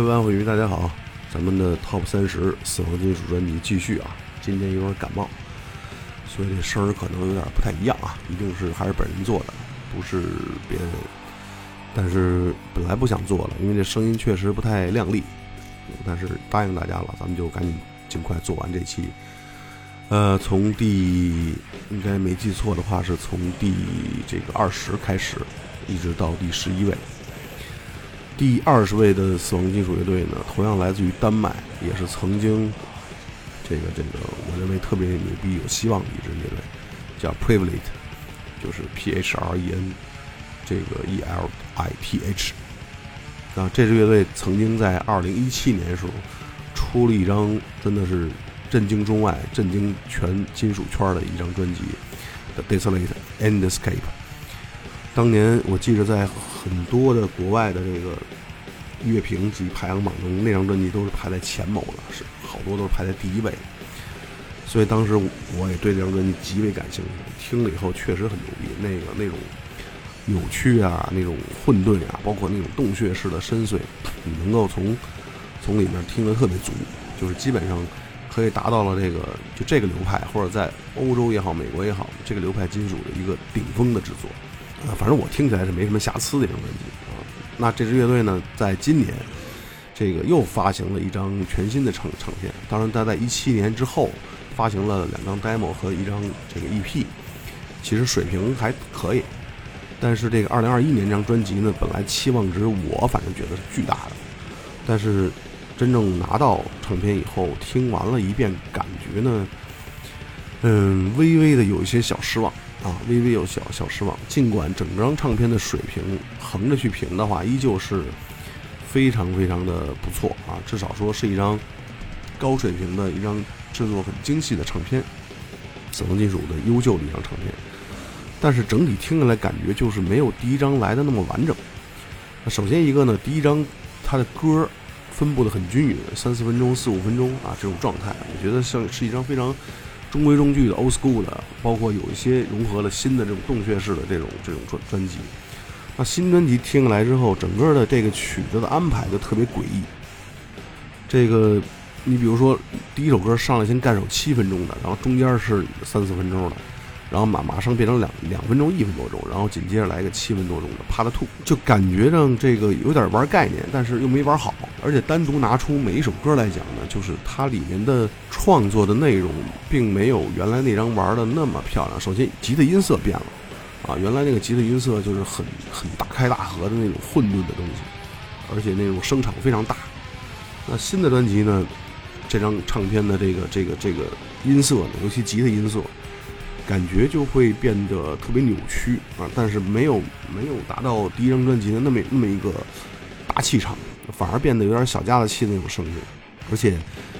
各位玩户鱼，大家好！咱们的 Top 三十死亡金属专辑继续啊！今天有点感冒，所以这声儿可能有点不太一样啊！一定是还是本人做的，不是别人。但是本来不想做了，因为这声音确实不太亮丽。但是答应大家了，咱们就赶紧尽快做完这期。呃，从第应该没记错的话，是从第这个二十开始，一直到第十一位。第二十位的死亡金属乐队呢，同样来自于丹麦，也是曾经这个这个我认为特别牛逼、有希望的一支乐队，叫 Privilege，就是 P H R E N 这个 E L I T H。那，这支乐队曾经在二零一七年时候出了一张真的是震惊中外、震惊全金属圈的一张专辑，《The Desolate Endscape》。当年我记着在很多的国外的这个乐评及排行榜中，那张专辑都是排在前某的，是好多都是排在第一位。所以当时我也对这张专辑极为感兴趣，听了以后确实很牛逼。那个那种扭曲啊，那种混沌啊，包括那种洞穴式的深邃，你能够从从里面听得特别足，就是基本上可以达到了这个就这个流派，或者在欧洲也好，美国也好，这个流派金属的一个顶峰的制作。啊，反正我听起来是没什么瑕疵的一张专辑啊。那这支乐队呢，在今年这个又发行了一张全新的唱唱片。当然，他在一七年之后发行了两张 demo 和一张这个 EP，其实水平还可以。但是这个二零二一年这张专辑呢，本来期望值我反正觉得是巨大的。但是真正拿到唱片以后，听完了一遍，感觉呢，嗯，微微的有一些小失望。啊，微微有小小失望。尽管整张唱片的水平横着去评的话，依旧是非常非常的不错啊，至少说是一张高水平的一张制作很精细的唱片，死亡金属的优秀的一张唱片。但是整体听下来感觉就是没有第一张来的那么完整。那首先一个呢，第一张它的歌分布的很均匀，三四分钟、四五分钟啊这种状态，我觉得像是一张非常。中规中矩的 old school 的，包括有一些融合了新的这种洞穴式的这种这种专专辑。那新专辑听来之后，整个的这个曲子的安排就特别诡异。这个，你比如说第一首歌上来先干首七分钟的，然后中间是三四分钟的。然后马马上变成两两分钟一分多钟，然后紧接着来个七分多钟的 Part Two，就感觉上这个有点玩概念，但是又没玩好。而且单独拿出每一首歌来讲呢，就是它里面的创作的内容并没有原来那张玩的那么漂亮。首先吉他音色变了，啊，原来那个吉他音色就是很很大开大合的那种混沌的东西，而且那种声场非常大。那新的专辑呢，这张唱片的这个这个这个音色呢，尤其吉他音色。感觉就会变得特别扭曲啊，但是没有没有达到第一张专辑的那么那么一个大气场，反而变得有点小家子气那种声音，而且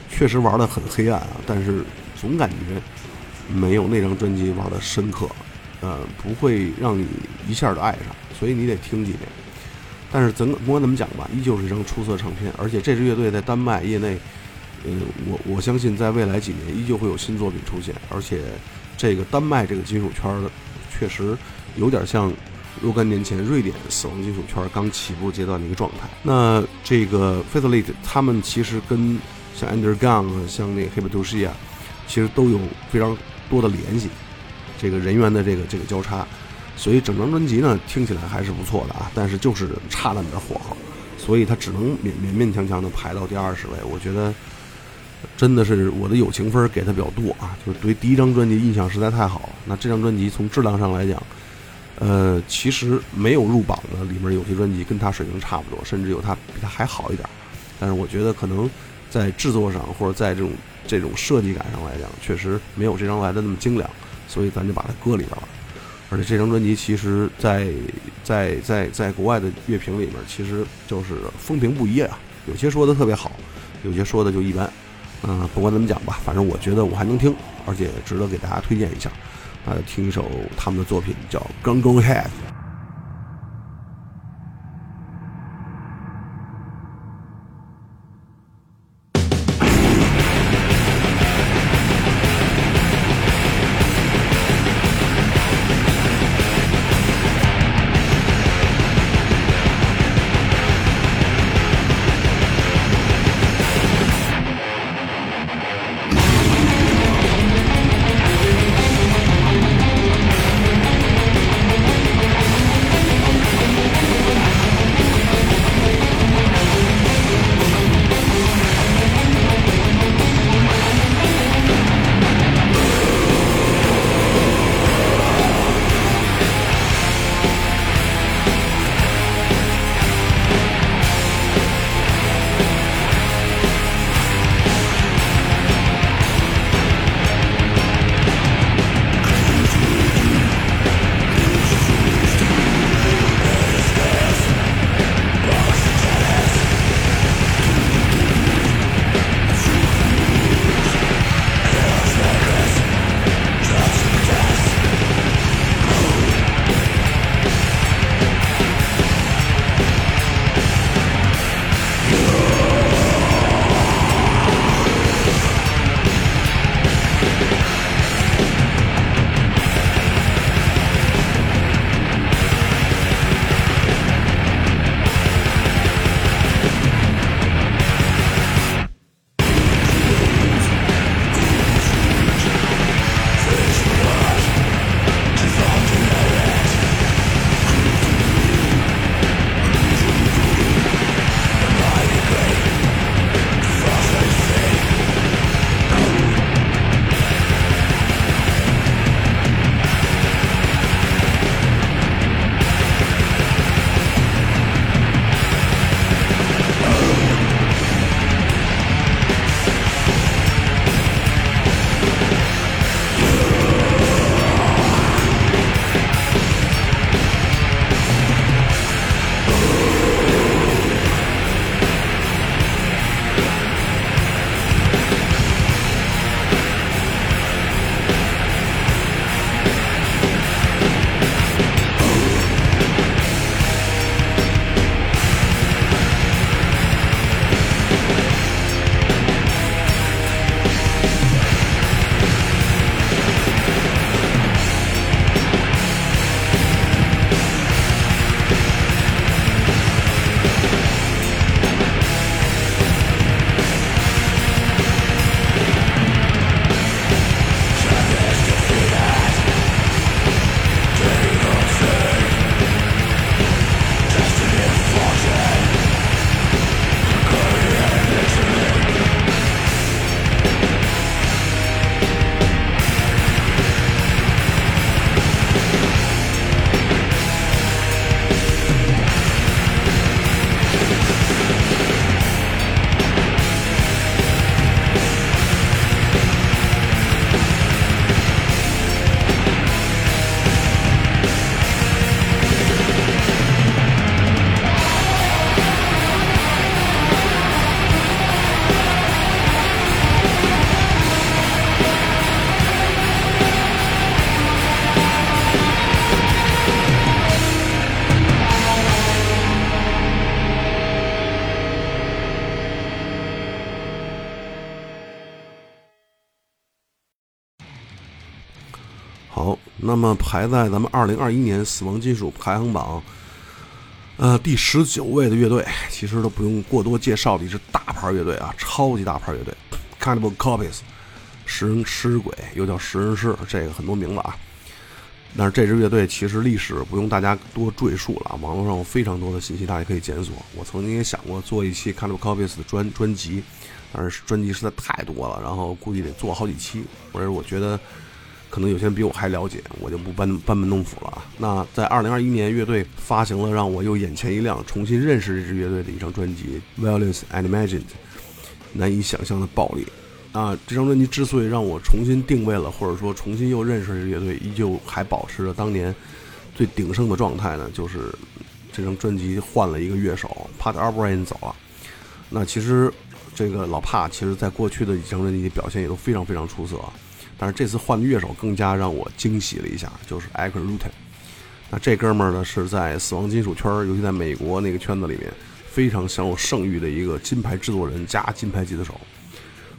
确实玩的很黑暗啊，但是总感觉没有那张专辑玩的深刻，呃，不会让你一下就爱上，所以你得听几遍。但是怎不管怎么讲吧，依旧是一张出色唱片，而且这支乐队在丹麦业内，嗯，我我相信在未来几年依旧会有新作品出现，而且。这个丹麦这个金属圈的，确实有点像若干年前瑞典死亡金属圈刚起步阶段的一个状态。那这个 f a t h l i t 他们其实跟像 Underground 啊，像那个 h i p t o s h i 啊，其实都有非常多的联系，这个人员的这个这个交叉，所以整张专辑呢听起来还是不错的啊，但是就是差那么点火候，所以它只能勉勉勉强强的排到第二十位。我觉得。真的是我的友情分给他比较多啊，就是对第一张专辑印象实在太好。那这张专辑从质量上来讲，呃，其实没有入榜的里面有些专辑跟他水平差不多，甚至有他比他还好一点。但是我觉得可能在制作上或者在这种这种设计感上来讲，确实没有这张来的那么精良，所以咱就把它搁里边了。而且这张专辑其实，在在在在国外的乐评里面，其实就是风评不一啊，有些说的特别好，有些说的就一般。嗯，不管怎么讲吧，反正我觉得我还能听，而且值得给大家推荐一下。呃，听一首他们的作品，叫《Gun Gun Head》。那么排在咱们二零二一年死亡金属排行榜，呃，第十九位的乐队，其实都不用过多介绍的一支大牌乐队啊，超级大牌乐队，Cannibal Corpses，食人尸鬼，又叫食人尸，这个很多名字啊。但是这支乐队其实历史不用大家多赘述了，网络上有非常多的信息，大家可以检索。我曾经也想过做一期 Cannibal Corpses 的专专辑，但是专辑实在太多了，然后估计得做好几期，或者我觉得。可能有些人比我还了解，我就不班班门弄斧了啊。那在二零二一年，乐队发行了让我又眼前一亮、重新认识这支乐队的一张专辑《Violence and Imagined》，难以想象的暴力。啊，这张专辑之所以让我重新定位了，或者说重新又认识这乐队，依旧还保持着当年最鼎盛的状态呢，就是这张专辑换了一个乐手，Pat O'Brien 走了。那其实这个老帕其实在过去的几张专辑表现也都非常非常出色。但是这次换的乐手更加让我惊喜了一下，就是 Eric Rutan。那这哥们儿呢是在死亡金属圈，尤其在美国那个圈子里面非常享有盛誉的一个金牌制作人加金牌吉他手，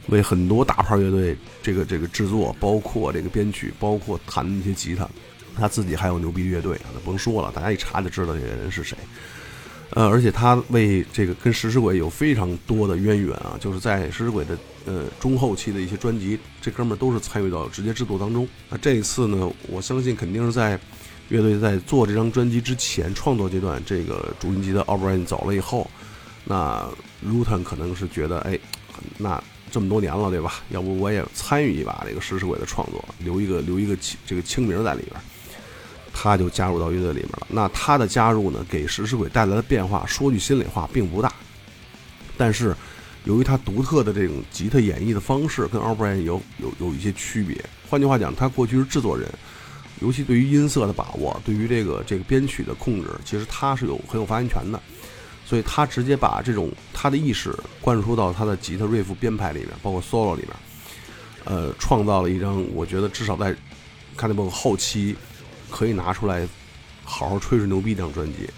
为很多大牌乐队这个这个制作，包括这个编曲，包括弹那些吉他，他自己还有牛逼乐队，那甭说了，大家一查就知道这个人是谁。呃，而且他为这个跟食尸鬼有非常多的渊源啊，就是在食尸鬼的呃中后期的一些专辑，这哥们儿都是参与到直接制作当中。那这一次呢，我相信肯定是在乐队在做这张专辑之前创作阶段，这个主音吉的奥布兰走了以后，那 Rutan 可能是觉得，哎，那这么多年了，对吧？要不我也参与一把这个食尸鬼的创作，留一个留一个这个清名在里边。他就加入到乐队里面了。那他的加入呢，给食尸鬼带来的变化，说句心里话，并不大。但是，由于他独特的这种吉他演绎的方式，跟 a l b r i a n 有有有一些区别。换句话讲，他过去是制作人，尤其对于音色的把握，对于这个这个编曲的控制，其实他是有很有发言权的。所以他直接把这种他的意识灌输到他的吉他 riff 编排里面，包括 solo 里面，呃，创造了一张我觉得至少在 Cannibal 后期。可以拿出来好好吹吹牛逼这张专辑。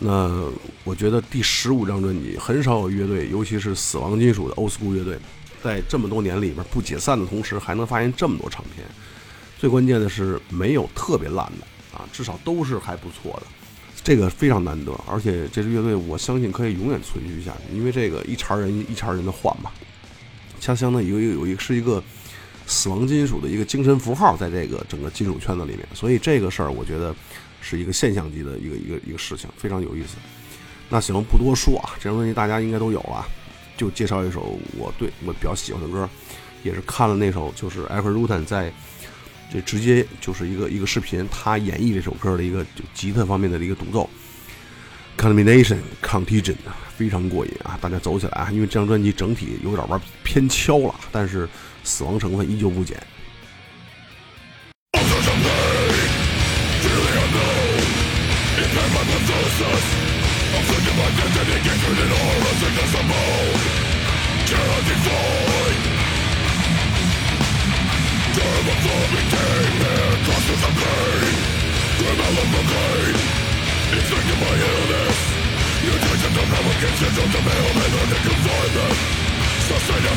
那我觉得第十五张专辑很少有乐队，尤其是死亡金属的 Old School 乐队，在这么多年里边不解散的同时，还能发现这么多唱片。最关键的是没有特别烂的啊，至少都是还不错的，这个非常难得。而且这支乐队我相信可以永远存续下去，因为这个一茬人一茬人的换嘛，它相当于有有一个是一个。死亡金属的一个精神符号，在这个整个金属圈子里面，所以这个事儿我觉得是一个现象级的一个一个一个事情，非常有意思。那行，不多说啊，这张专辑大家应该都有了，就介绍一首我对我比较喜欢的歌，也是看了那首就是 Eric Rutan 在这直接就是一个一个视频，他演绎这首歌的一个就吉他方面的一个独奏，Combination Contagion 非常过瘾啊，大家走起来啊，因为这张专辑整体有点玩偏敲了，但是。死亡成分依旧不减。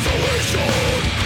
Voice of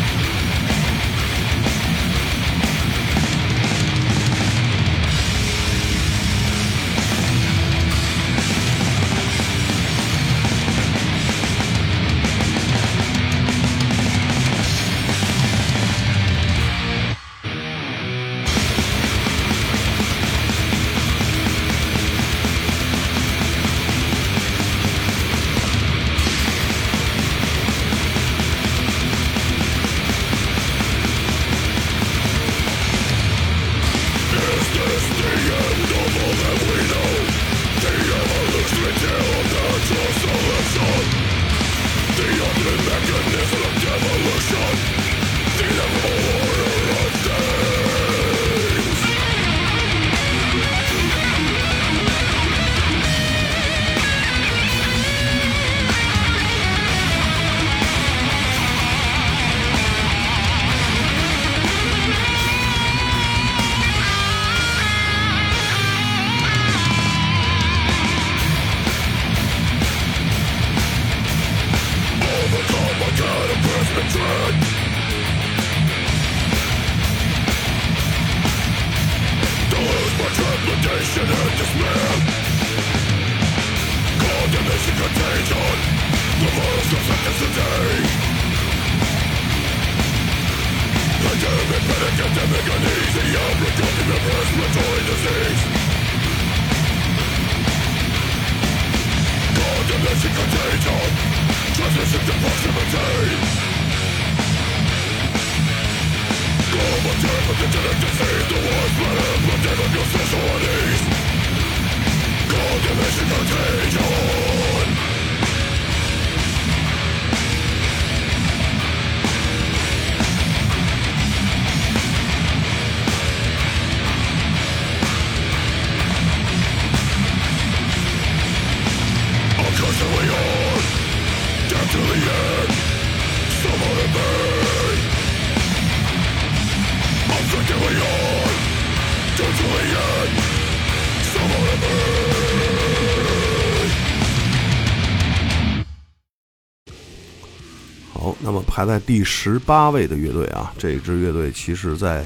在第十八位的乐队啊，这支乐队其实在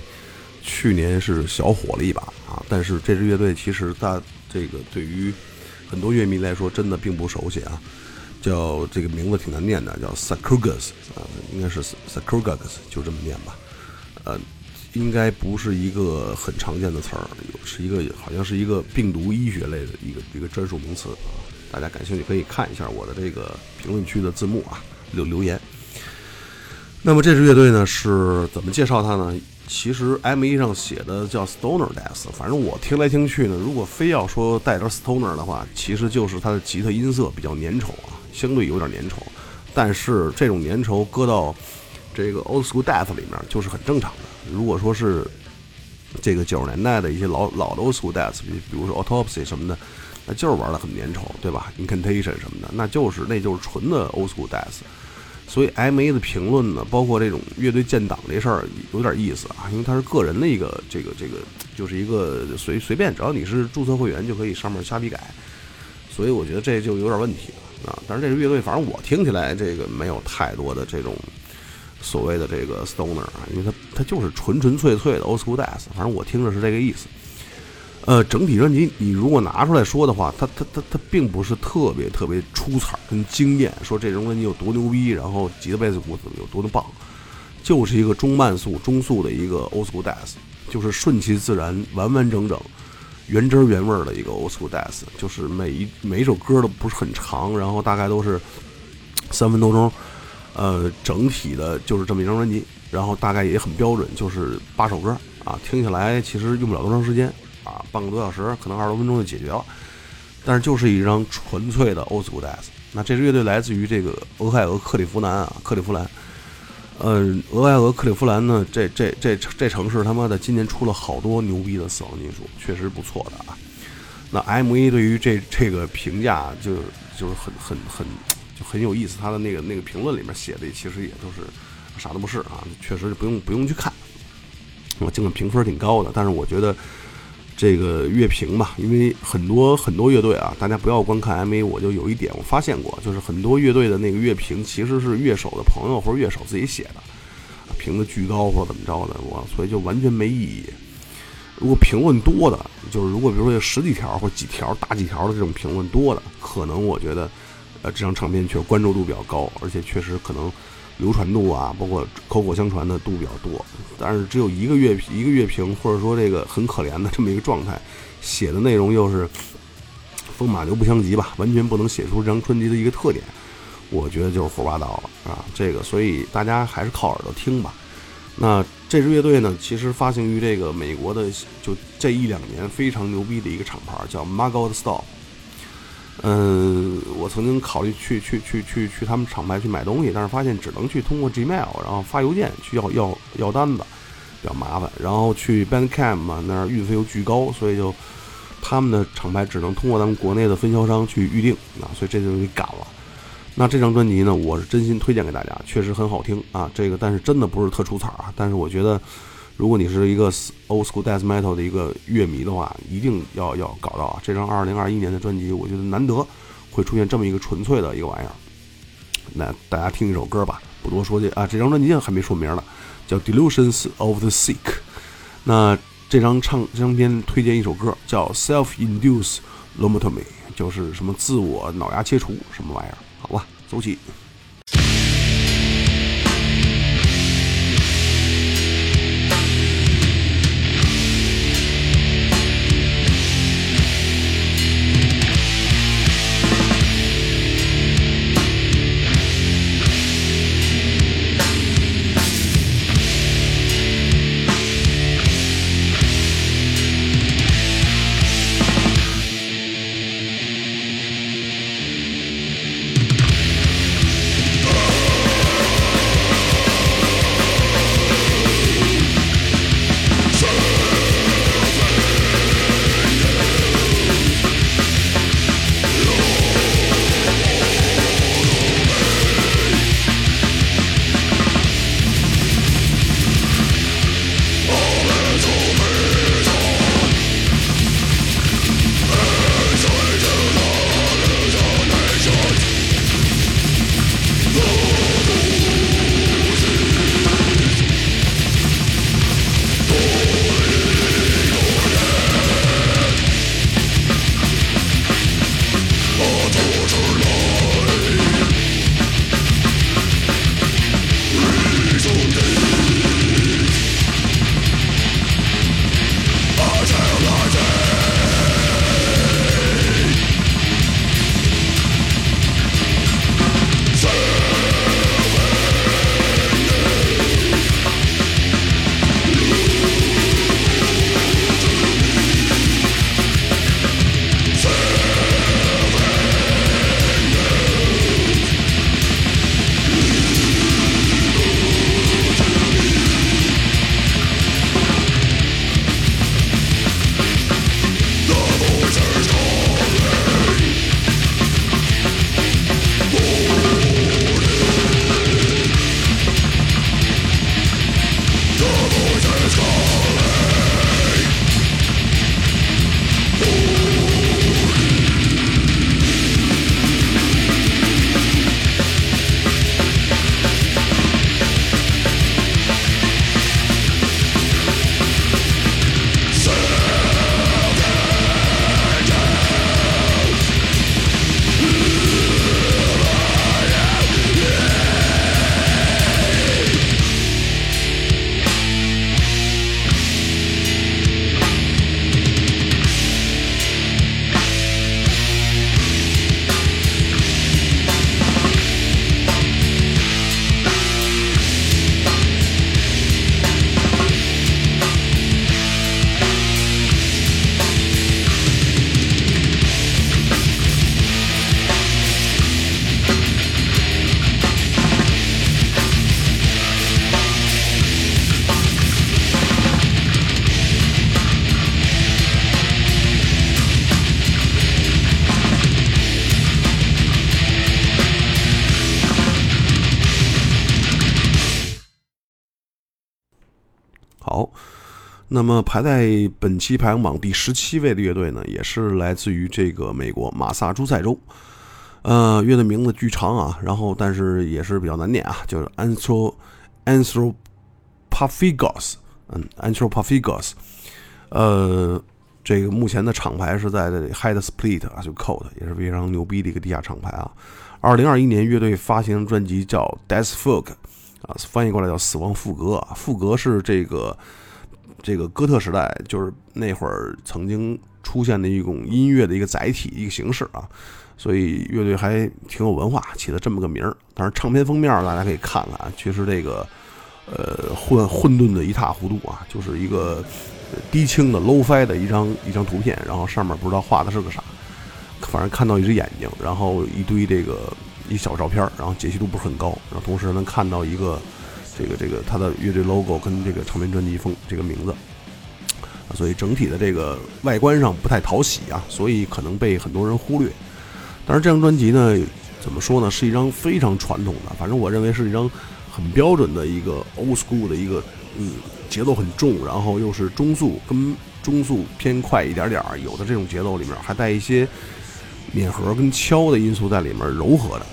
去年是小火了一把啊，但是这支乐队其实大这个对于很多乐迷来说真的并不熟悉啊，叫这个名字挺难念的，叫 s a k u g a s 啊，应该是 s a k u g a s 就这么念吧，呃，应该不是一个很常见的词儿，是一个好像是一个病毒医学类的一个一个专属名词，大家感兴趣可以看一下我的这个评论区的字幕啊，留留言。那么这支乐队呢是怎么介绍它呢？其实 M 一上写的叫 Stoner Death，反正我听来听去呢，如果非要说带点 Stoner 的话，其实就是它的吉他音色比较粘稠啊，相对有点粘稠。但是这种粘稠搁到这个 Old School Death 里面就是很正常的。如果说是这个九十年代的一些老老的 Old School Death，比比如说 Autopsy 什么的，那就是玩的很粘稠，对吧？Incantation 什么的，那就是那就是纯的 Old School Death。所以 M A 的评论呢，包括这种乐队建档这事儿有点意思啊，因为它是个人的一个这个这个，就是一个随随便，只要你是注册会员就可以上面瞎逼改，所以我觉得这就有点问题了啊。但是这个乐队，反正我听起来这个没有太多的这种所谓的这个 Stoner 啊，因为它它就是纯纯粹粹的 Old School Death，反正我听着是这个意思。呃，整体专辑你如果拿出来说的话，它它它它并不是特别特别出彩跟惊艳，说这种专辑有多牛逼，然后吉他贝斯鼓怎么有多的棒，就是一个中慢速、中速的一个 old school death，就是顺其自然、完完整整、原汁原味的一个 old school death，就是每一每一首歌都不是很长，然后大概都是三分多钟，呃，整体的就是这么一张专辑，然后大概也很标准，就是八首歌啊，听起来其实用不了多长时间。啊，半个多小时，可能二十多分钟就解决了，但是就是一张纯粹的 Old School Death。那这支乐队来自于这个俄亥俄克利夫兰啊，克利夫兰。呃，俄亥俄克利夫兰呢，这这这这城市他妈的今年出了好多牛逼的死亡金属，确实不错的啊。那 M 一对于这这个评价就就是很很很就很有意思，他的那个那个评论里面写的其实也都是啥都不是啊，确实不用不用去看。我尽管评分挺高的，但是我觉得。这个乐评吧，因为很多很多乐队啊，大家不要光看 MV，我就有一点我发现过，就是很多乐队的那个乐评其实是乐手的朋友或者乐手自己写的，评的巨高或者怎么着的，我所以就完全没意义。如果评论多的，就是如果比如说有十几条或几条大几条的这种评论多的，可能我觉得，呃，这张唱片确实关注度比较高，而且确实可能流传度啊，包括口口相传的度比较多。但是只有一个乐一个乐评，或者说这个很可怜的这么一个状态，写的内容又是风马牛不相及吧，完全不能写出这张专辑的一个特点。我觉得就是胡说八道了啊！这个，所以大家还是靠耳朵听吧。那这支乐队呢，其实发行于这个美国的，就这一两年非常牛逼的一个厂牌，叫 Margot Store。嗯，我曾经考虑去去去去去他们厂牌去买东西，但是发现只能去通过 Gmail，然后发邮件去要要要单子，比较麻烦。然后去 Bandcamp 嘛，那儿运费又巨高，所以就他们的厂牌只能通过咱们国内的分销商去预定啊，所以这就给赶了。那这张专辑呢，我是真心推荐给大家，确实很好听啊。这个，但是真的不是特出彩啊。但是我觉得，如果你是一个 old school death metal 的一个乐迷的话，一定要要搞到啊。这张2021年的专辑，我觉得难得会出现这么一个纯粹的一个玩意儿。那大家听一首歌吧，不多说这啊。这张专辑还没说名呢，叫 Delusions of the Sick。那这张唱这张片推荐一首歌，叫 Self-Induced Lobotomy，就是什么自我脑牙切除什么玩意儿。好吧，走起。那么排在本期排行榜第十七位的乐队呢，也是来自于这个美国马萨诸塞州。呃，乐队名字巨长啊，然后但是也是比较难念啊，就是 Anthro Anthropophagus，嗯，Anthropophagus。呃，这个目前的厂牌是在 Head Split 啊，就 Code 也是非常牛逼的一个地下厂牌啊。二零二一年，乐队发行专辑叫 Death Folk，啊，翻译过来叫死亡赋格啊。赋格是这个这个哥特时代，就是那会儿曾经出现的一种音乐的一个载体、一个形式啊。所以乐队还挺有文化，起了这么个名儿。但是唱片封面大家可以看看，其实这个呃混混沌的一塌糊涂啊，就是一个低清的 low-fi 的一张一张图片，然后上面不知道画的是个啥，反正看到一只眼睛，然后一堆这个一小照片，然后解析度不是很高，然后同时能看到一个这个这个他的乐队 logo 跟这个唱片专辑封这个名字，所以整体的这个外观上不太讨喜啊，所以可能被很多人忽略。但是这张专辑呢，怎么说呢？是一张非常传统的，反正我认为是一张很标准的一个 old school 的一个，嗯，节奏很重，然后又是中速跟中速偏快一点点儿，有的这种节奏里面还带一些碾核跟敲的因素在里面柔和的，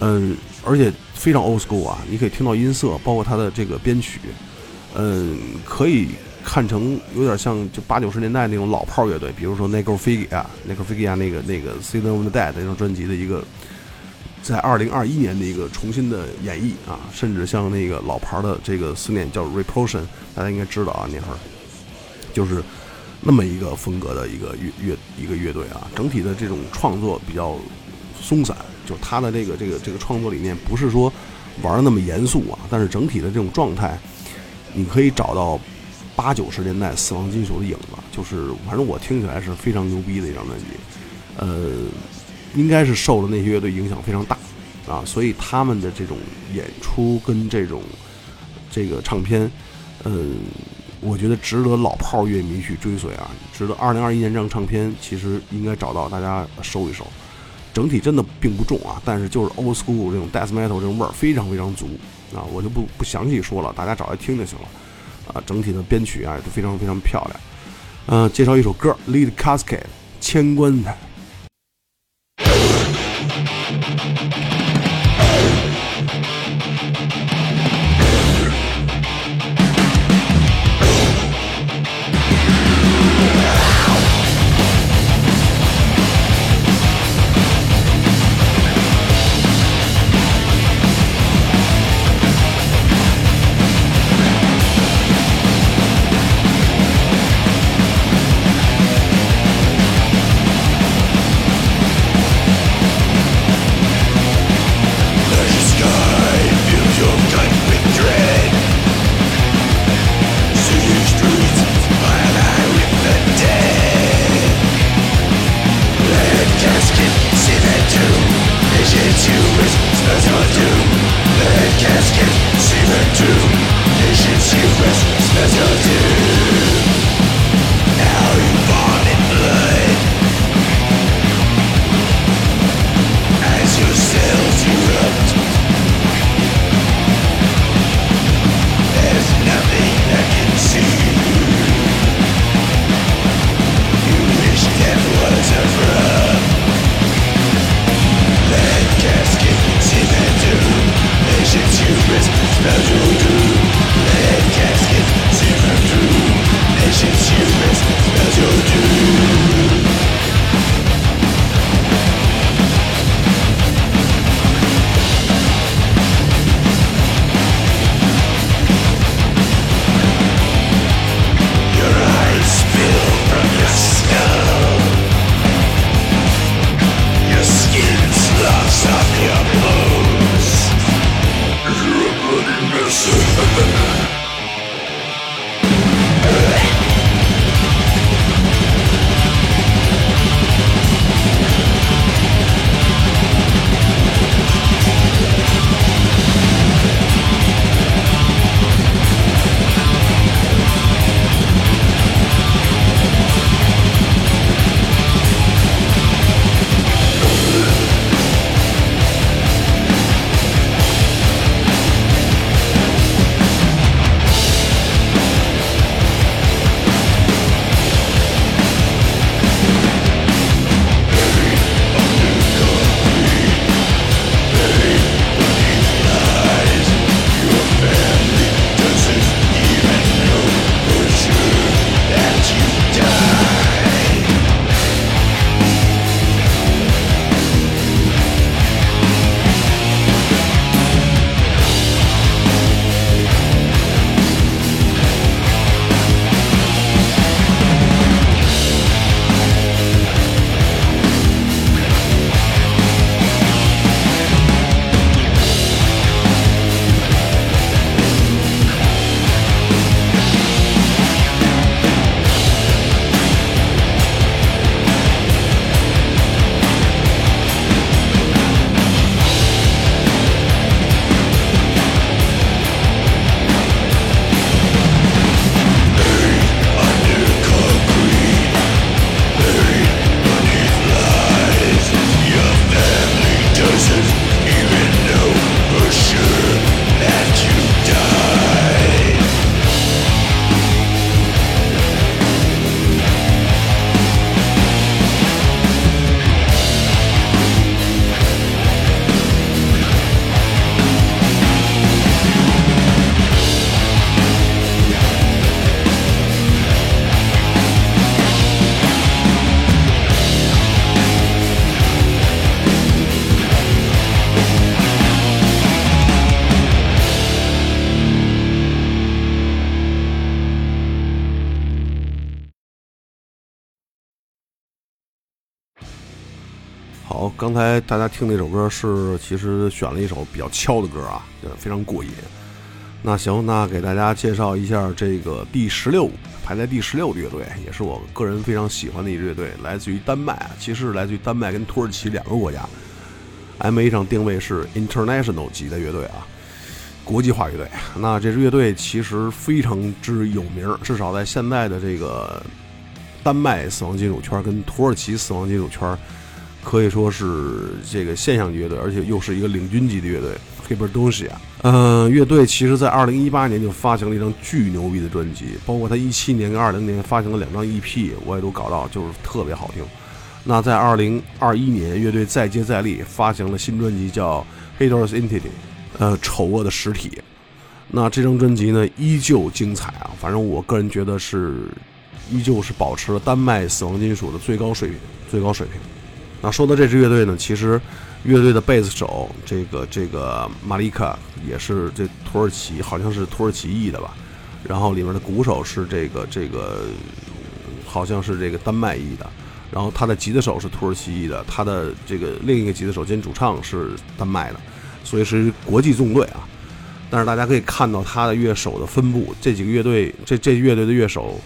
嗯，而且非常 old school 啊，你可以听到音色，包括它的这个编曲，嗯，可以。看成有点像就八九十年代那种老炮乐队，比如说 Necrophagia 啊，Necrophagia 那个那个 Season of the Dead 那张专辑的一个，在二零二一年的一个重新的演绎啊，甚至像那个老牌的这个思念叫 Repulsion，大家应该知道啊，那会儿就是那么一个风格的一个乐乐一个乐队啊，整体的这种创作比较松散，就他的这个这个这个创作理念不是说玩的那么严肃啊，但是整体的这种状态，你可以找到。八九十年代死亡金属的影子，就是反正我听起来是非常牛逼的一张专辑，呃，应该是受了那些乐队影响非常大啊，所以他们的这种演出跟这种这个唱片，嗯，我觉得值得老炮乐迷去追随啊，值得二零二一年这张唱片其实应该找到大家收一收，整体真的并不重啊，但是就是 old school 这种 death metal 这种味儿非常非常足啊，我就不不详细说了，大家找来听就行了。啊，整体的编曲啊都非常非常漂亮。嗯，介绍一首歌《Lead Casket》千棺材。刚才大家听那首歌是其实选了一首比较敲的歌啊，非常过瘾。那行，那给大家介绍一下这个第十六排在第十六的乐队，也是我个人非常喜欢的一支乐队，来自于丹麦啊，其实是来自于丹麦跟土耳其两个国家。M A 上定位是 International 级的乐队啊，国际化乐队。那这支乐队其实非常之有名，至少在现在的这个丹麦死亡金属圈跟土耳其死亡金属圈，可以说是这个现象级乐队，而且又是一个领军级的乐队。黑本东西啊，嗯，乐队其实在二零一八年就发行了一张巨牛逼的专辑，包括他一七年跟二零年发行了两张 EP，我也都搞到，就是特别好听。那在二零二一年，乐队再接再厉，发行了新专辑叫《Haters Entity》，呃，丑恶的实体。那这张专辑呢，依旧精彩啊，反正我个人觉得是，依旧是保持了丹麦死亡金属的最高水平，最高水平。那说到这支乐队呢，其实。乐队的贝斯手，这个这个马利卡也是这土耳其，好像是土耳其裔的吧。然后里面的鼓手是这个这个，好像是这个丹麦裔的。然后他的吉他手是土耳其裔的，他的这个另一个吉他手兼主唱是丹麦的，所以是国际纵队啊。但是大家可以看到他的乐手的分布，这几个乐队这这乐队的乐手，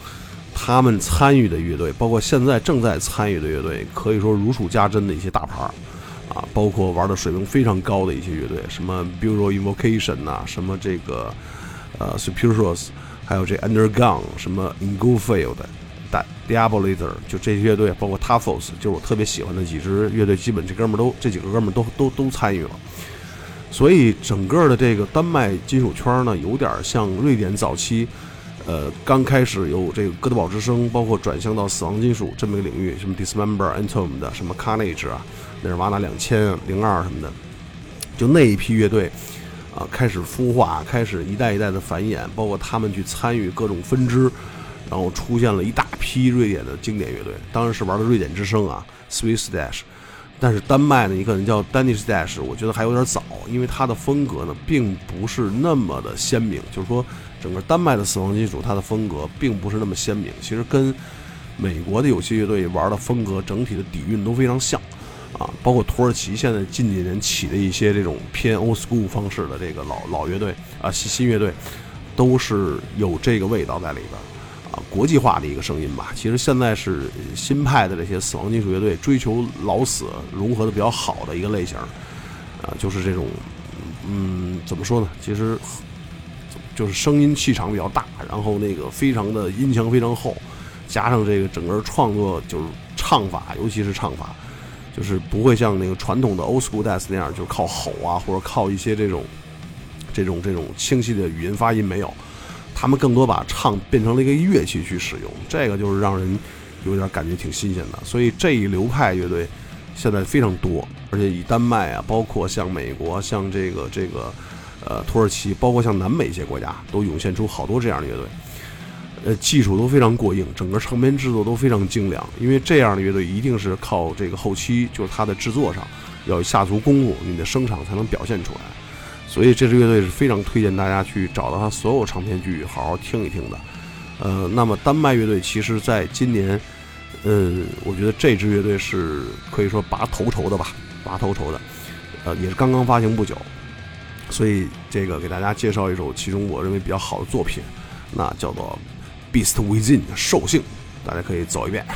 他们参与的乐队，包括现在正在参与的乐队，可以说如数家珍的一些大牌儿。啊，包括玩的水平非常高的一些乐队，什么 Bureau Invocation 呐，什么这个呃 Superiors，还有这 Underground，什么 Ingofield、Diabolator，就这些乐队，包括 Tafos，就是我特别喜欢的几支乐队，基本这哥们儿都这几个哥们儿都都都参与了。所以整个的这个丹麦金属圈呢，有点像瑞典早期，呃，刚开始有这个哥德堡之声，包括转向到死亡金属这么一个领域，什么 Dismember、entom 的，什么 Carnage 啊。那是瓦纳两千零二什么的，就那一批乐队啊，开始孵化，开始一代一代的繁衍，包括他们去参与各种分支，然后出现了一大批瑞典的经典乐队。当然是玩的瑞典之声啊，Swiss Dash。但是丹麦呢，你可能叫 Danish Dash，我觉得还有点早，因为它的风格呢，并不是那么的鲜明。就是说，整个丹麦的死亡金属，它的风格并不是那么鲜明。其实跟美国的有些乐队玩的风格，整体的底蕴都非常像。啊，包括土耳其现在近几年起的一些这种偏 old school 方式的这个老老乐队啊，新新乐队，都是有这个味道在里边啊，国际化的一个声音吧。其实现在是新派的这些死亡金属乐队追求老死融合的比较好的一个类型，啊，就是这种，嗯，怎么说呢？其实就是声音气场比较大，然后那个非常的音墙非常厚，加上这个整个创作就是唱法，尤其是唱法。就是不会像那个传统的 old school death 那样，就是靠吼啊，或者靠一些这种、这种、这种清晰的语音发音没有。他们更多把唱变成了一个乐器去使用，这个就是让人有点感觉挺新鲜的。所以这一流派乐队现在非常多，而且以丹麦啊，包括像美国、像这个这个呃土耳其，包括像南美一些国家，都涌现出好多这样的乐队。呃，技术都非常过硬，整个唱片制作都非常精良。因为这样的乐队一定是靠这个后期，就是它的制作上要下足功夫，你的声场才能表现出来。所以这支乐队是非常推荐大家去找到他所有唱片去好好听一听的。呃，那么丹麦乐队其实在今年，呃，我觉得这支乐队是可以说拔头筹的吧，拔头筹的。呃，也是刚刚发行不久，所以这个给大家介绍一首其中我认为比较好的作品，那叫做。Beast Within 兽性，大家可以走一遍。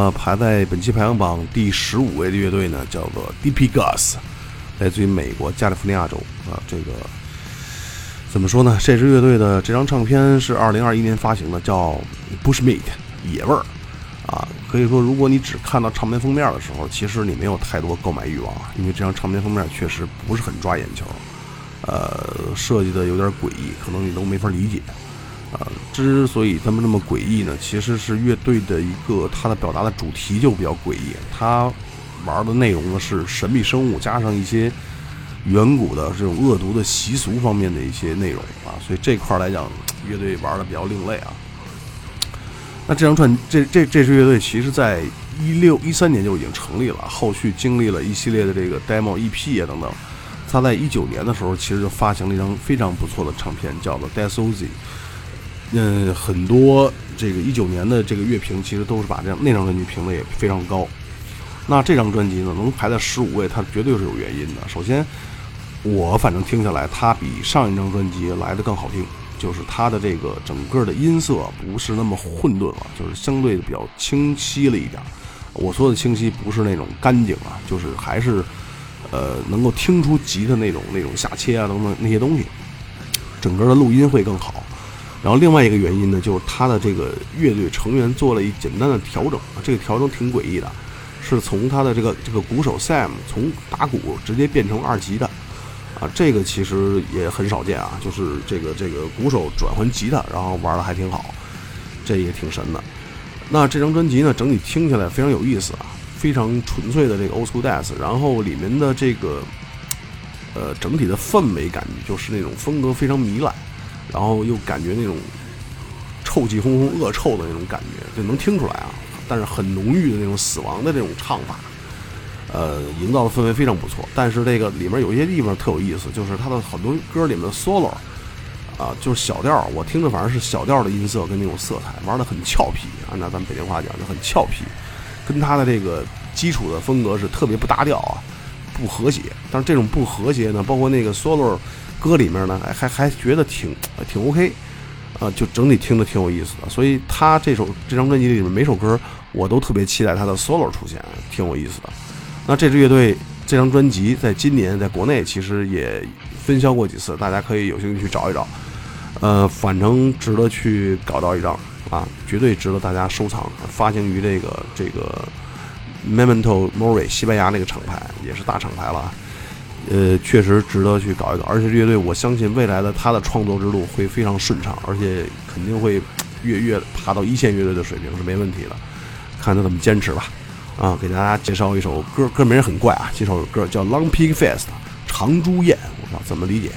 么排在本期排行榜第十五位的乐队呢，叫做 D.P. Gus，来自于美国加利福尼亚州啊。这个怎么说呢？这支乐队的这张唱片是二零二一年发行的，叫 Bushmeat 野味儿啊。可以说，如果你只看到唱片封面的时候，其实你没有太多购买欲望，因为这张唱片封面确实不是很抓眼球，呃，设计的有点诡异，可能你都没法理解。之所以他们那么诡异呢，其实是乐队的一个它的表达的主题就比较诡异。它玩的内容呢是神秘生物，加上一些远古的这种恶毒的习俗方面的一些内容啊，所以这块来讲，乐队玩的比较另类啊。那这张专这这这支乐队其实在一六一三年就已经成立了，后续经历了一系列的这个 demo EP 啊等等，他在一九年的时候其实就发行了一张非常不错的唱片，叫做 Death Ozzy。嗯，很多这个一九年的这个乐评其实都是把这样那张专辑评的也非常高。那这张专辑呢，能排在十五位，它绝对是有原因的。首先，我反正听下来，它比上一张专辑来的更好听，就是它的这个整个的音色不是那么混沌了，就是相对的比较清晰了一点。我说的清晰不是那种干净啊，就是还是呃能够听出吉他那种那种下切啊等等那些东西，整个的录音会更好。然后另外一个原因呢，就是他的这个乐队成员做了一简单的调整，这个调整挺诡异的，是从他的这个这个鼓手 Sam 从打鼓直接变成二级的，啊，这个其实也很少见啊，就是这个这个鼓手转换吉他，然后玩的还挺好，这也挺神的。那这张专辑呢，整体听起来非常有意思啊，非常纯粹的这个 Old School Death，然后里面的这个呃整体的氛围感就是那种风格非常糜烂。然后又感觉那种臭气烘烘、恶臭的那种感觉，就能听出来啊。但是很浓郁的那种死亡的这种唱法，呃，营造的氛围非常不错。但是这个里面有一些地方特有意思，就是它的很多歌里面的 solo 啊，就是小调，我听着反正是小调的音色跟那种色彩玩的很俏皮，按照咱们北京话讲就很俏皮，跟它的这个基础的风格是特别不搭调啊，不和谐。但是这种不和谐呢，包括那个 solo。歌里面呢，还还觉得挺挺 OK，啊，就整体听着挺有意思的。所以他这首这张专辑里面每首歌我都特别期待他的 solo 出现，挺有意思的。那这支乐队这张专辑在今年在国内其实也分销过几次，大家可以有兴趣去找一找。呃，反正值得去搞到一张啊，绝对值得大家收藏。发行于这个这个 Memento Mori 西班牙那个厂牌，也是大厂牌了。呃，确实值得去搞一搞，而且乐队我相信未来的他的创作之路会非常顺畅，而且肯定会越越爬到一线乐队的水平是没问题的，看他怎么坚持吧。啊，给大家介绍一首歌，歌名很怪啊，这首歌叫《Long Pig Fest》长猪宴，我不知道怎么理解。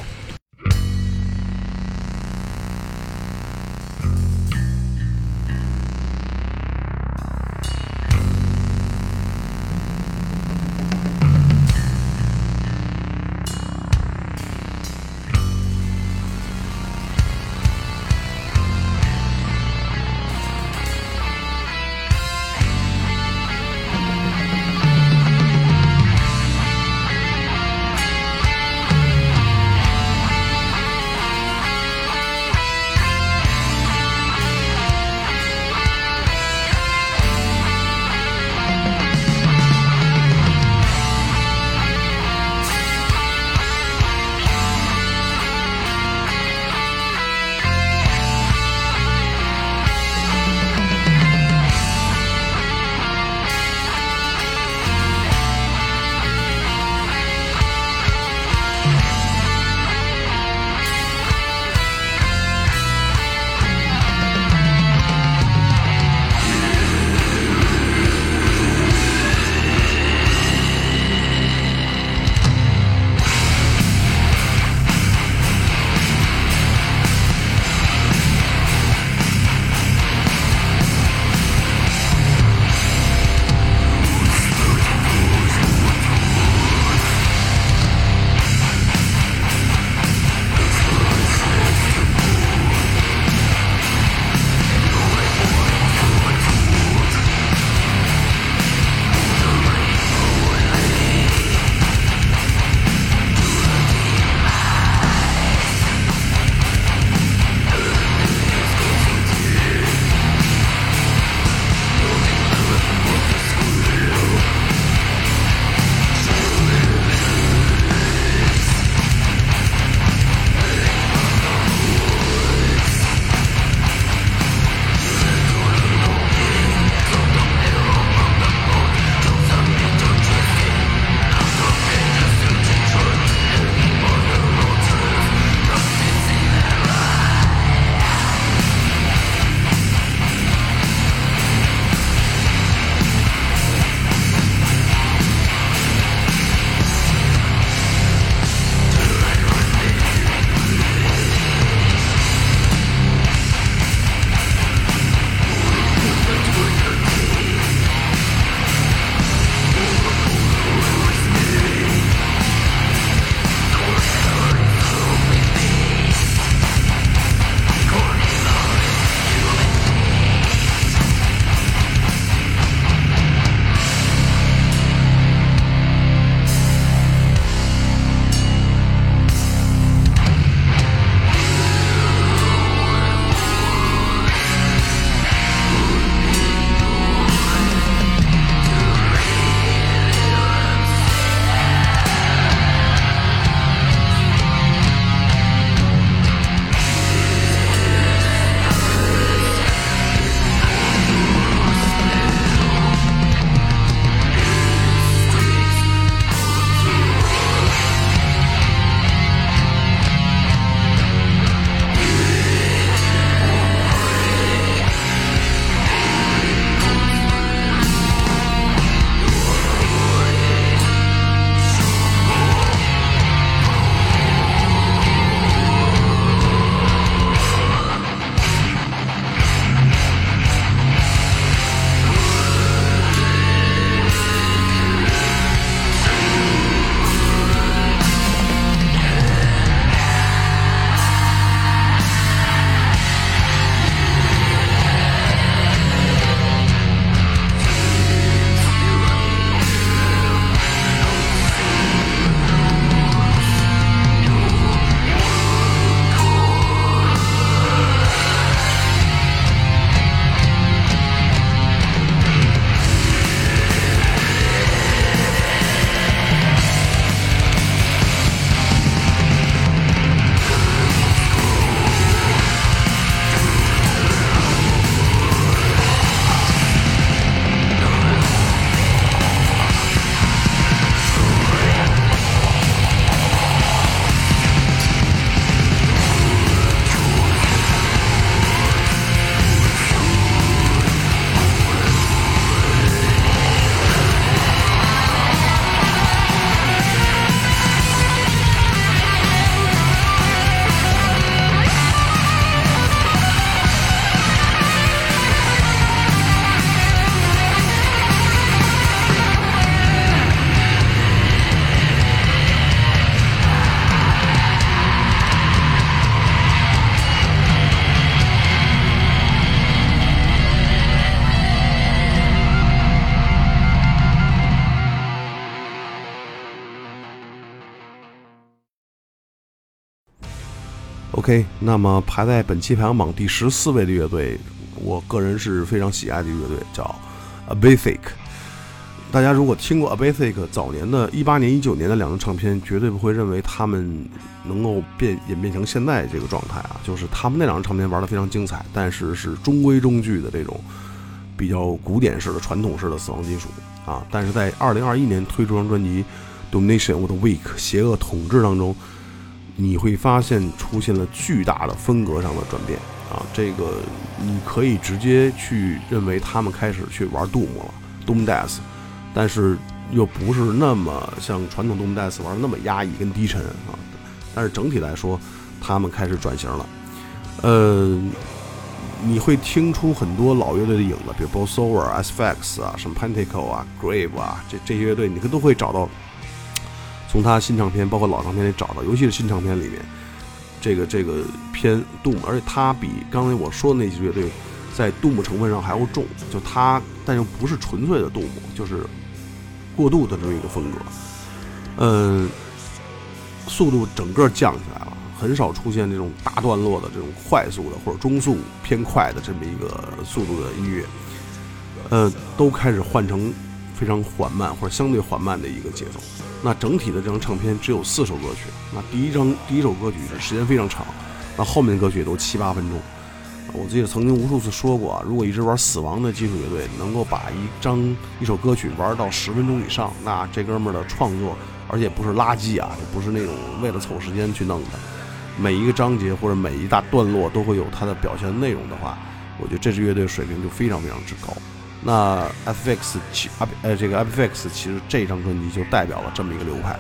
OK，那么排在本期排行榜第十四位的乐队，我个人是非常喜爱的乐队，叫 A Basic。大家如果听过 A Basic 早年的一八年、一九年的两张唱片，绝对不会认为他们能够变演变成现在这个状态啊！就是他们那两张唱片玩的非常精彩，但是是中规中矩的这种比较古典式的、传统式的死亡金属啊。但是在二零二一年推出张专辑《Domination of the Weak》邪恶统治当中。你会发现出现了巨大的风格上的转变啊！这个你可以直接去认为他们开始去玩杜姆了，Doom Death，但是又不是那么像传统 Doom Death 玩的那么压抑跟低沉啊。但是整体来说，他们开始转型了。呃，你会听出很多老乐队的影子，比如 b o s o v e r Asphyx 啊，什么 Pentacle 啊，Grave 啊，这这些乐队你都会找到。从他新唱片，包括老唱片里找到，尤其是新唱片里面，这个这个偏杜姆，而且他比刚才我说的那些乐队，在杜姆成分上还要重，就他，但又不是纯粹的杜姆，就是过度的这么一个风格，嗯，速度整个降下来了，很少出现这种大段落的这种快速的或者中速偏快的这么一个速度的音乐，呃，都开始换成非常缓慢或者相对缓慢的一个节奏。那整体的这张唱片只有四首歌曲。那第一张第一首歌曲是时间非常长，那后面的歌曲也都七八分钟。我记得曾经无数次说过啊，如果一直玩死亡的金属乐队能够把一张一首歌曲玩到十分钟以上，那这哥们儿的创作，而且不是垃圾啊，就不是那种为了凑时间去弄的，每一个章节或者每一大段落都会有它的表现内容的话，我觉得这支乐队水平就非常非常之高。那 FX 其啊呃这个 FX 其实这张专辑就代表了这么一个流派，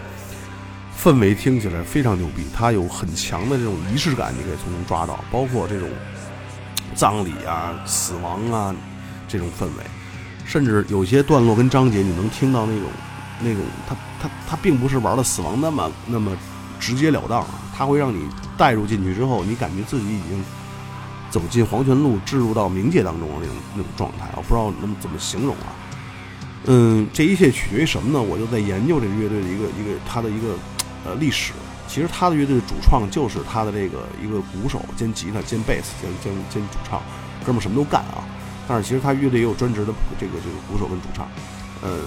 氛围听起来非常牛逼，它有很强的这种仪式感，你可以从中抓到，包括这种葬礼啊、死亡啊这种氛围，甚至有些段落跟章节你能听到那种那种它它它并不是玩的死亡那么那么直截了当啊，它会让你带入进去之后，你感觉自己已经。走进黄泉路，置入到冥界当中的那种那种状态，我不知道能怎么形容啊。嗯，这一切取决于什么呢？我就在研究这个乐队的一个一个他的一个呃历史。其实他的乐队的主创就是他的这个一个鼓手兼吉他兼贝斯兼兼兼主唱，哥们什么都干啊。但是其实他乐队也有专职的这个这个鼓手跟主唱。呃，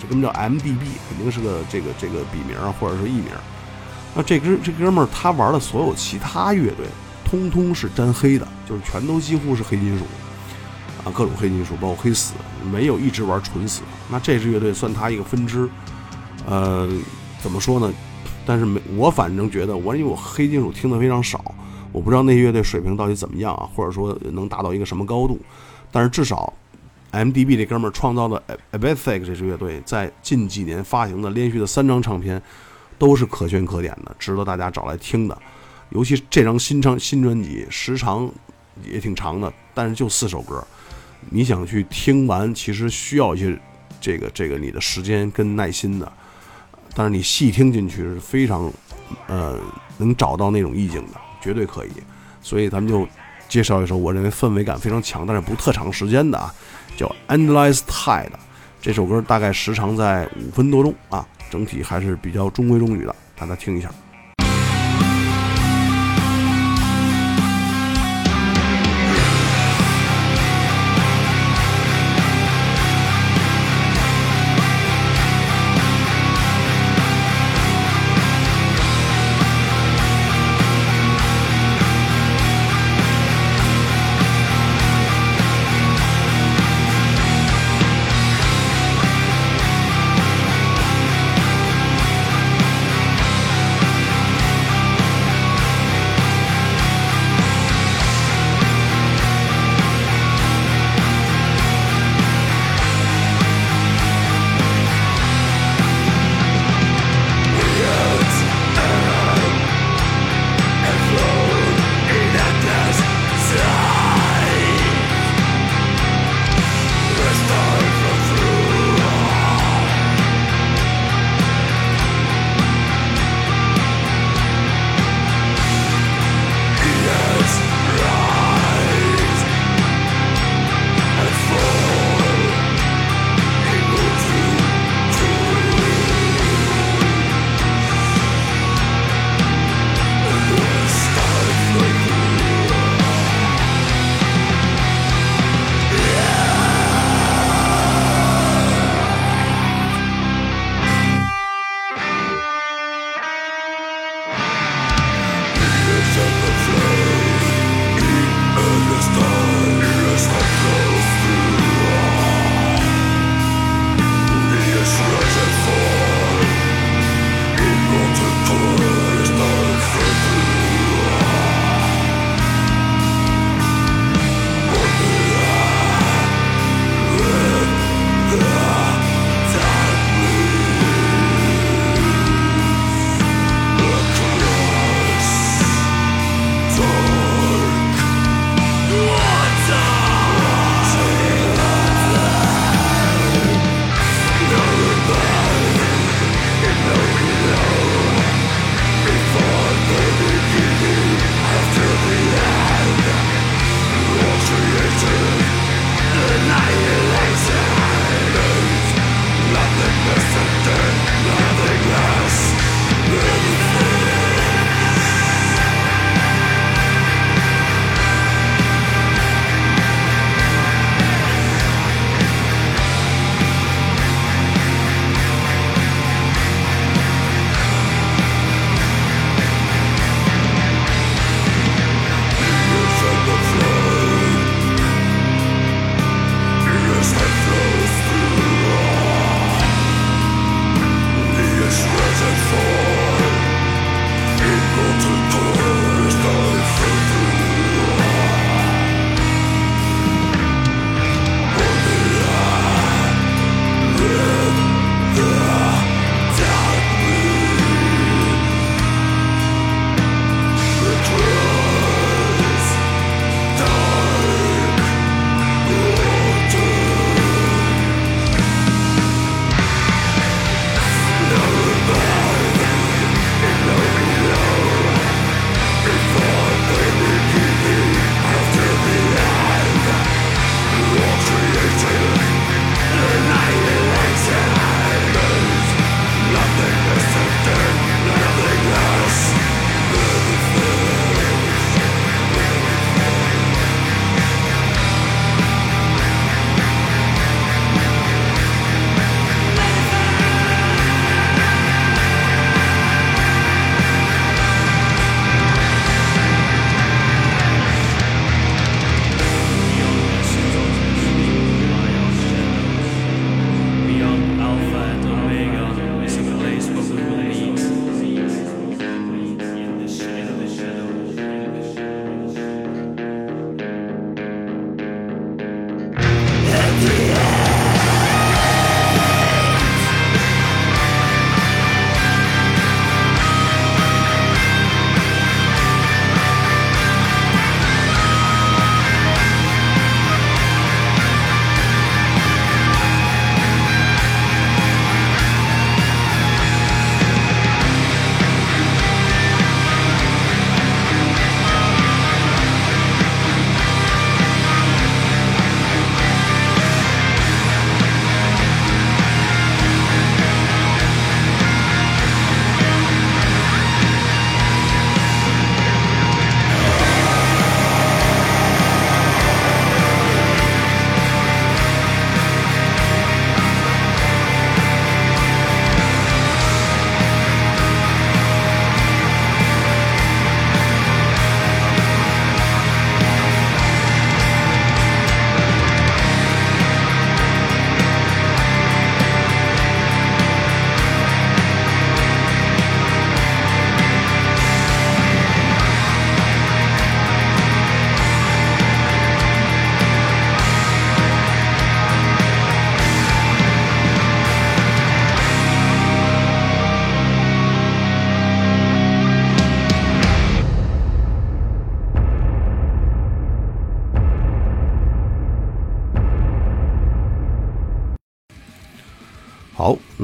这哥们叫 MDB，肯定是个这个这个笔名或者是艺名。那这哥这哥们儿他玩的所有其他乐队。通通是沾黑的，就是全都几乎是黑金属啊，各种黑金属，包括黑死，没有一直玩纯死。那这支乐队算他一个分支，呃，怎么说呢？但是没我反正觉得，我因为我黑金属听的非常少，我不知道那乐队水平到底怎么样啊，或者说能达到一个什么高度。但是至少，MDB 这哥们儿创造的 Abethic 这支乐队在近几年发行的连续的三张唱片，都是可圈可点的，值得大家找来听的。尤其这张新唱新专辑时长也挺长的，但是就四首歌，你想去听完，其实需要一些这个这个你的时间跟耐心的。但是你细听进去是非常，呃，能找到那种意境的，绝对可以。所以咱们就介绍一首我认为氛围感非常强，但是不特长时间的啊，叫《Endless Tide》。这首歌大概时长在五分多钟啊，整体还是比较中规中矩的，大家听一下。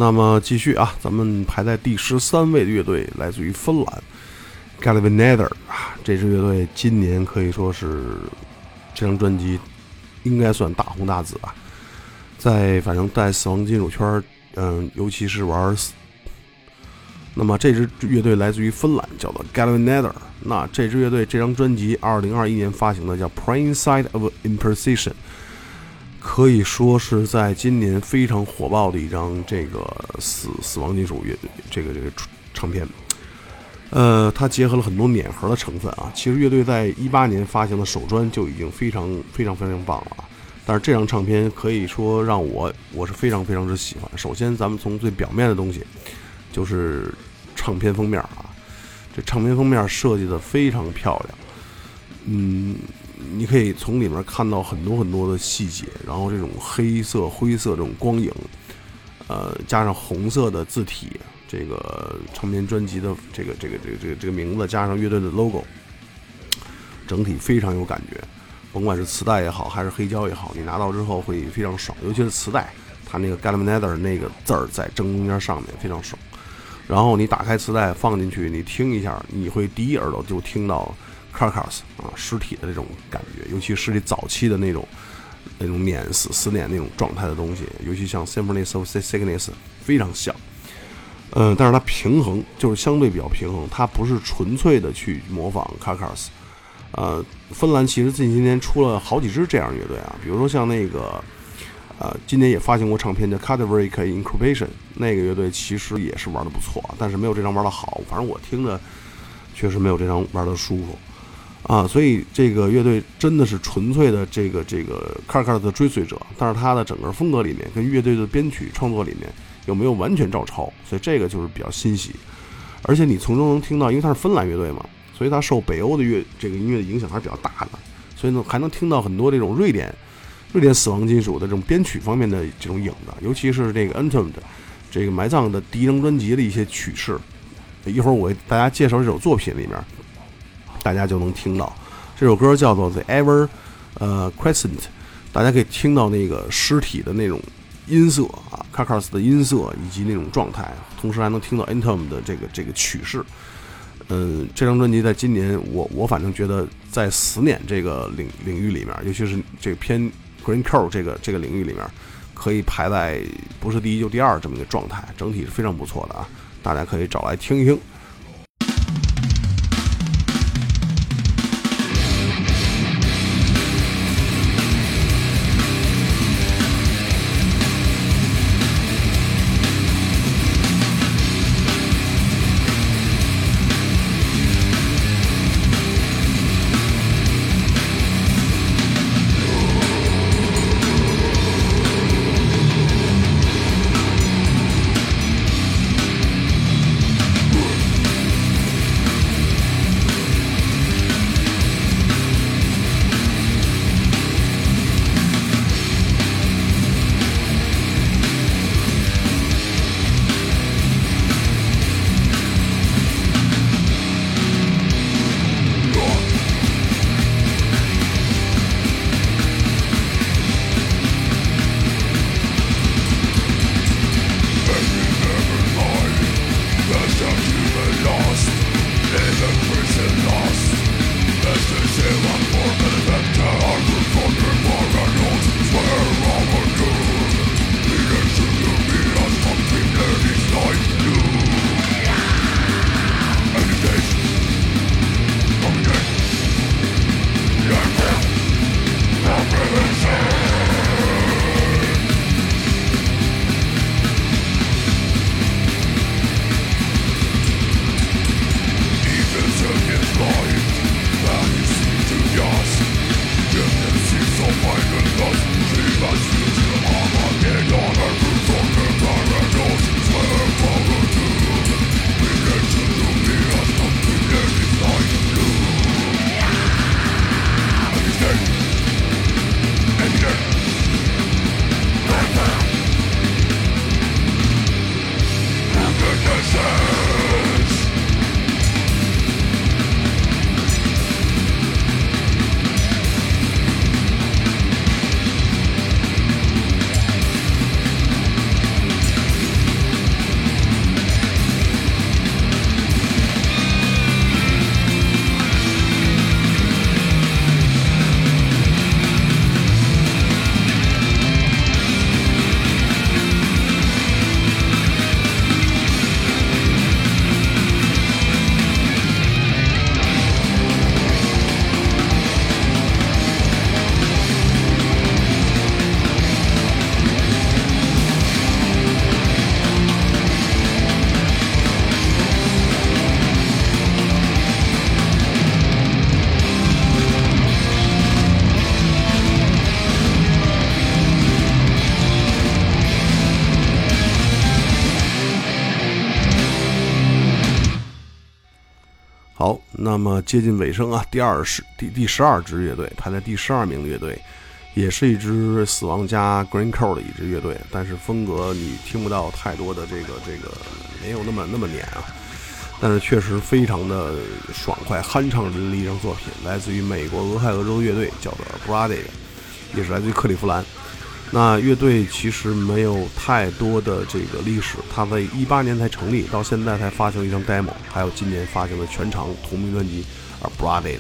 那么继续啊，咱们排在第十三位的乐队来自于芬兰 g a l v i n e t h e r 啊，这支乐队今年可以说是这张专辑应该算大红大紫吧，在反正在死亡金属圈，嗯，尤其是玩。那么这支乐队来自于芬兰，叫做 g a l v i n e t h e r 那这支乐队这张专辑二零二一年发行的叫 Praying Side of Imprecision。可以说是在今年非常火爆的一张这个死死亡金属乐这个这个唱片，呃，它结合了很多碾核的成分啊。其实乐队在一八年发行的首专就已经非常非常非常棒了，但是这张唱片可以说让我我是非常非常之喜欢。首先，咱们从最表面的东西，就是唱片封面啊，这唱片封面设计的非常漂亮，嗯。你可以从里面看到很多很多的细节，然后这种黑色、灰色这种光影，呃，加上红色的字体，这个唱片专辑的这个这个这个这个这个名字，加上乐队的 logo，整体非常有感觉。甭管是磁带也好，还是黑胶也好，你拿到之后会非常爽。尤其是磁带，它那个 g a l l m a n e t h e r 那个字儿在正中间上面非常爽。然后你打开磁带放进去，你听一下，你会第一耳朵就听到。Carcass 啊，尸体的这种感觉，尤其是这早期的那种那种碾死、死碾那种状态的东西，尤其像 Symphony of Sickness 非常像。嗯，但是它平衡，就是相对比较平衡，它不是纯粹的去模仿 Carcass。呃，芬兰其实近些年出了好几支这样乐队啊，比如说像那个呃，今年也发行过唱片的 Cadaveric Incubation，那个乐队其实也是玩的不错，但是没有这张玩的好。反正我听着确实没有这张玩的舒服。啊，所以这个乐队真的是纯粹的这个这个 c a r c a r 的追随者，但是他的整个风格里面跟乐队的编曲创作里面有没有完全照抄？所以这个就是比较欣喜。而且你从中能听到，因为他是芬兰乐队嘛，所以他受北欧的乐这个音乐的影响还是比较大的，所以呢还能听到很多这种瑞典瑞典死亡金属的这种编曲方面的这种影子，尤其是这个 ENTOMB 的这个埋葬的第一张专辑的一些曲式。一会儿我给大家介绍这首作品里面。大家就能听到这首歌叫做《The Ever》，呃，Crescent，大家可以听到那个尸体的那种音色啊，Carcass 的音色以及那种状态，同时还能听到 Entom 的这个这个曲式。嗯，这张专辑在今年，我我反正觉得在死碾这个领领域里面，尤其是这个偏 Greencore 这个这个领域里面，可以排在不是第一就第二这么一个状态，整体是非常不错的啊，大家可以找来听一听。This is a prison lost. This is a one for 那么接近尾声啊，第二十第第十二支乐队排在第十二名的乐队，也是一支死亡加 Green c o d 的一支乐队，但是风格你听不到太多的这个这个没有那么那么碾啊，但是确实非常的爽快酣畅淋漓一张作品，来自于美国俄亥俄州乐队，叫做 Brady，也是来自于克利夫兰。那乐队其实没有太多的这个历史，它在一八年才成立，到现在才发行一张 demo，还有今年发行的全长同名专辑《Blooded》。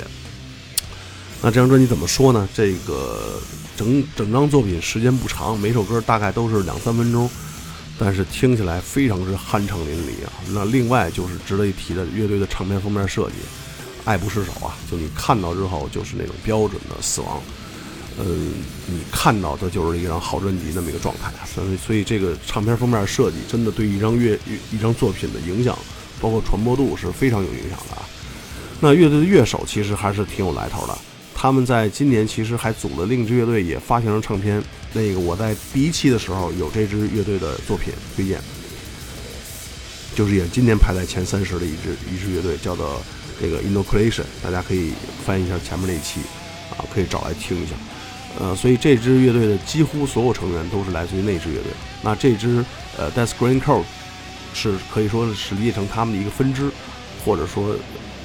那这张专辑怎么说呢？这个整整张作品时间不长，每首歌大概都是两三分钟，但是听起来非常之酣畅淋漓啊。那另外就是值得一提的，乐队的唱片封面设计，爱不释手啊！就你看到之后，就是那种标准的死亡。嗯，你看到的就是一张好专辑那么一个状态，所以所以这个唱片封面设计真的对一张乐一张作品的影响，包括传播度是非常有影响的啊。那乐队的乐手其实还是挺有来头的，他们在今年其实还组了另一支乐队，也发行了唱片。那个我在第一期的时候有这支乐队的作品推荐，就是也今年排在前三十的一支一支乐队，叫做这个 Inoculation，大家可以翻一下前面那一期啊，可以找来听一下。呃，所以这支乐队的几乎所有成员都是来自于那支乐队。那这支呃 Death Green Code 是可以说是理解成他们的一个分支，或者说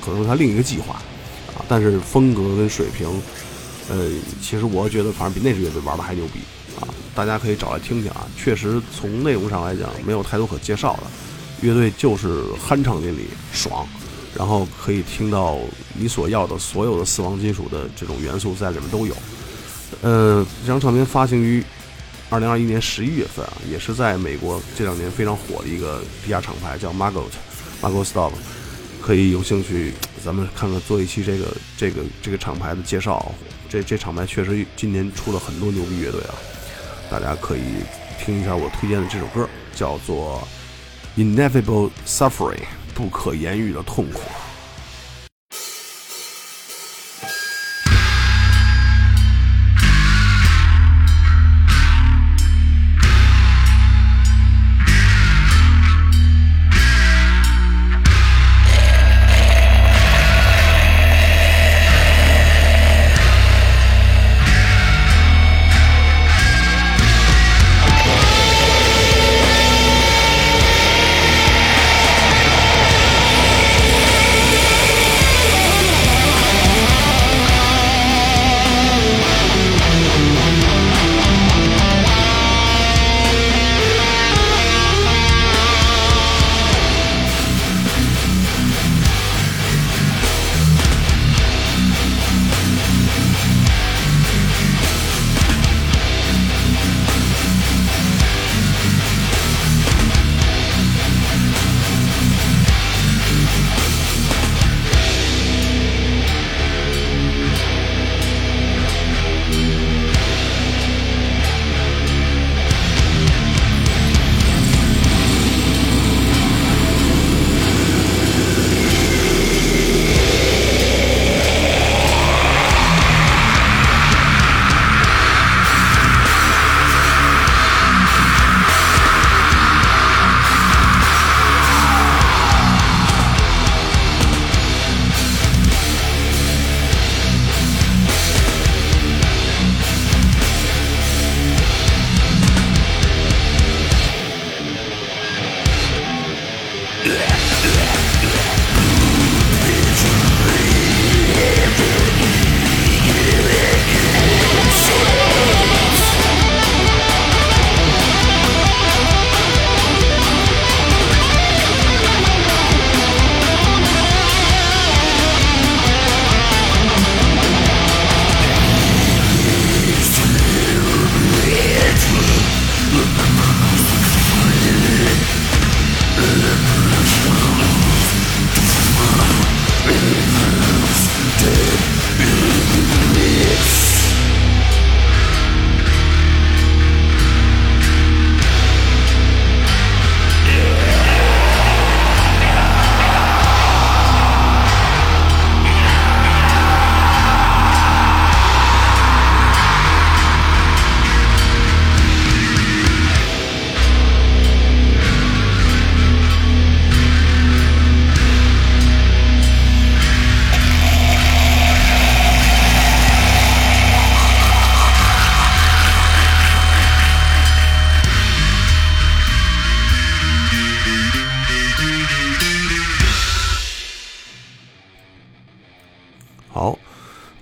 可能是他另一个计划啊。但是风格跟水平，呃，其实我觉得反正比那支乐队玩的还牛逼啊。大家可以找来听听啊。确实从内容上来讲没有太多可介绍的，乐队就是酣畅淋漓、爽，然后可以听到你所要的所有的死亡金属的这种元素在里面都有。呃，这张唱片发行于二零二一年十一月份啊，也是在美国这两年非常火的一个地下厂牌，叫 Margot，Margot Stop，可以有兴趣，咱们看看做一期这个这个这个厂牌的介绍。这这厂牌确实今年出了很多牛逼乐队啊，大家可以听一下我推荐的这首歌，叫做 Ineffable Suffering，不可言喻的痛苦。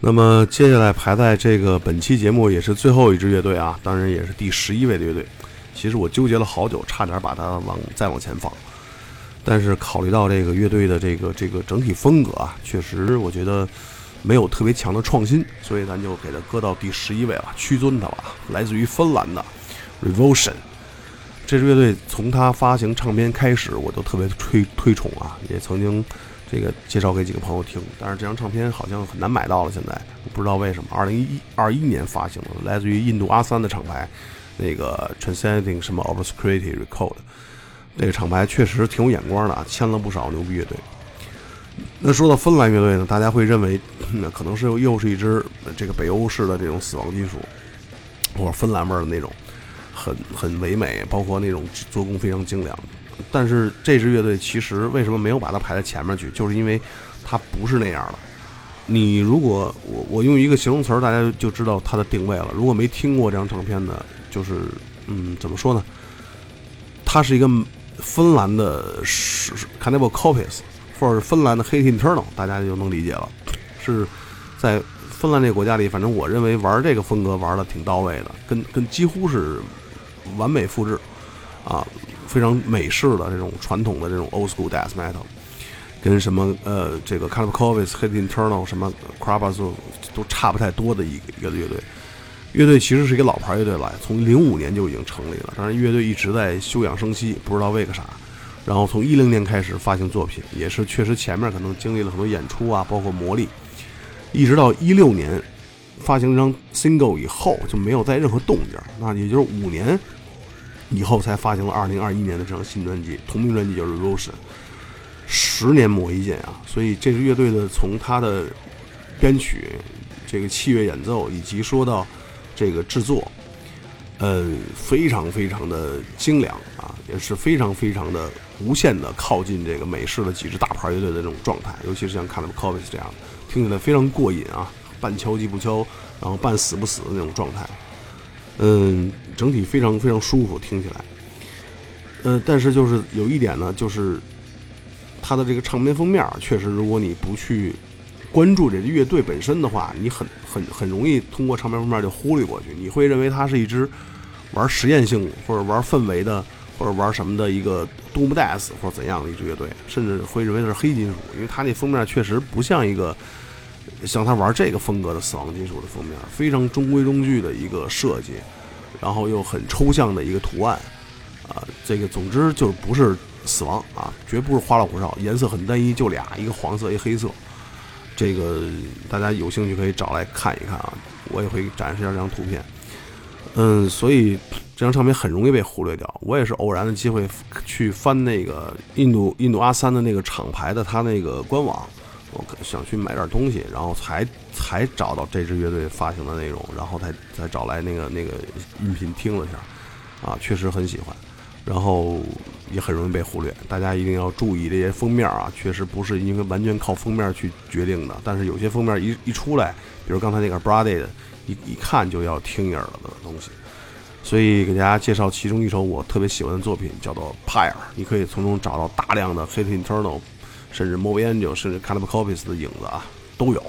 那么接下来排在这个本期节目也是最后一支乐队啊，当然也是第十一位的乐队。其实我纠结了好久，差点把它往再往前放，但是考虑到这个乐队的这个这个整体风格啊，确实我觉得没有特别强的创新，所以咱就给它搁到第十一位了，屈尊它了。来自于芬兰的 Revolution 这支乐队，从它发行唱片开始，我都特别推推崇啊，也曾经。这个介绍给几个朋友听，但是这张唱片好像很难买到了。现在不知道为什么。二零一二一年发行的，来自于印度阿三的厂牌，那个 Transcending 什么 Obscurity Record，这个厂牌确实挺有眼光的啊，签了不少牛逼乐队。那说到芬兰乐队呢，大家会认为那可能是又是一支这个北欧式的这种死亡金属，或者芬兰味的那种，很很唯美，包括那种做工非常精良。但是这支乐队其实为什么没有把它排在前面去？就是因为它不是那样的。你如果我我用一个形容词，大家就知道它的定位了。如果没听过这张唱片的，就是嗯，怎么说呢？它是一个芬兰的是 Cannibal Corpse，或者是芬兰的 Hate Internal，大家就能理解了。是在芬兰这个国家里，反正我认为玩这个风格玩的挺到位的，跟跟几乎是完美复制啊。非常美式的这种传统的这种 old school death metal，跟什么呃这个 c a l i b c o v i s Hit Internal 什么 c r a b a s 都差不太多的一个一个乐队。乐队其实是一个老牌乐队了，从零五年就已经成立了，当然乐队一直在休养生息，不知道为个啥。然后从一零年开始发行作品，也是确实前面可能经历了很多演出啊，包括磨砺，一直到一六年发行一张 single 以后就没有再任何动静，那也就是五年。以后才发行了二零二一年的这张新专辑，同名专辑就是《Revolution》，十年磨一剑啊！所以这支乐队的从它的编曲、这个器乐演奏，以及说到这个制作，呃，非常非常的精良啊，也是非常非常的无限的靠近这个美式的几支大牌乐队的这种状态，尤其是像 c a n a b c o v i s 这样，听起来非常过瘾啊，半敲击不敲，然后半死不死的那种状态。嗯，整体非常非常舒服，听起来。呃，但是就是有一点呢，就是它的这个唱片封面，确实，如果你不去关注这乐队本身的话，你很很很容易通过唱片封面就忽略过去。你会认为它是一支玩实验性或者玩氛围的，或者玩什么的一个 Doom Death 或者怎样的一支乐队，甚至会认为它是黑金属，因为它那封面确实不像一个。像他玩这个风格的死亡金属的封面，非常中规中矩的一个设计，然后又很抽象的一个图案，啊，这个总之就不是死亡啊，绝不是花里胡哨，颜色很单一，就俩，一个黄色，一个黑色。这个大家有兴趣可以找来看一看啊，我也会展示一下这张图片。嗯，所以这张唱片很容易被忽略掉。我也是偶然的机会去翻那个印度印度阿三的那个厂牌的他那个官网。我想去买点东西，然后才才找到这支乐队发行的内容，然后才才找来那个那个音频听了一下，啊，确实很喜欢，然后也很容易被忽略。大家一定要注意这些封面啊，确实不是因为完全靠封面去决定的。但是有些封面一一出来，比如刚才那个 Brady 的，一一看就要听耳了的东西。所以给大家介绍其中一首我特别喜欢的作品，叫做 Pyre，你可以从中找到大量的 Hit Internal。甚至 movie Angel，甚至 Cannibal Corpse 的影子啊，都有。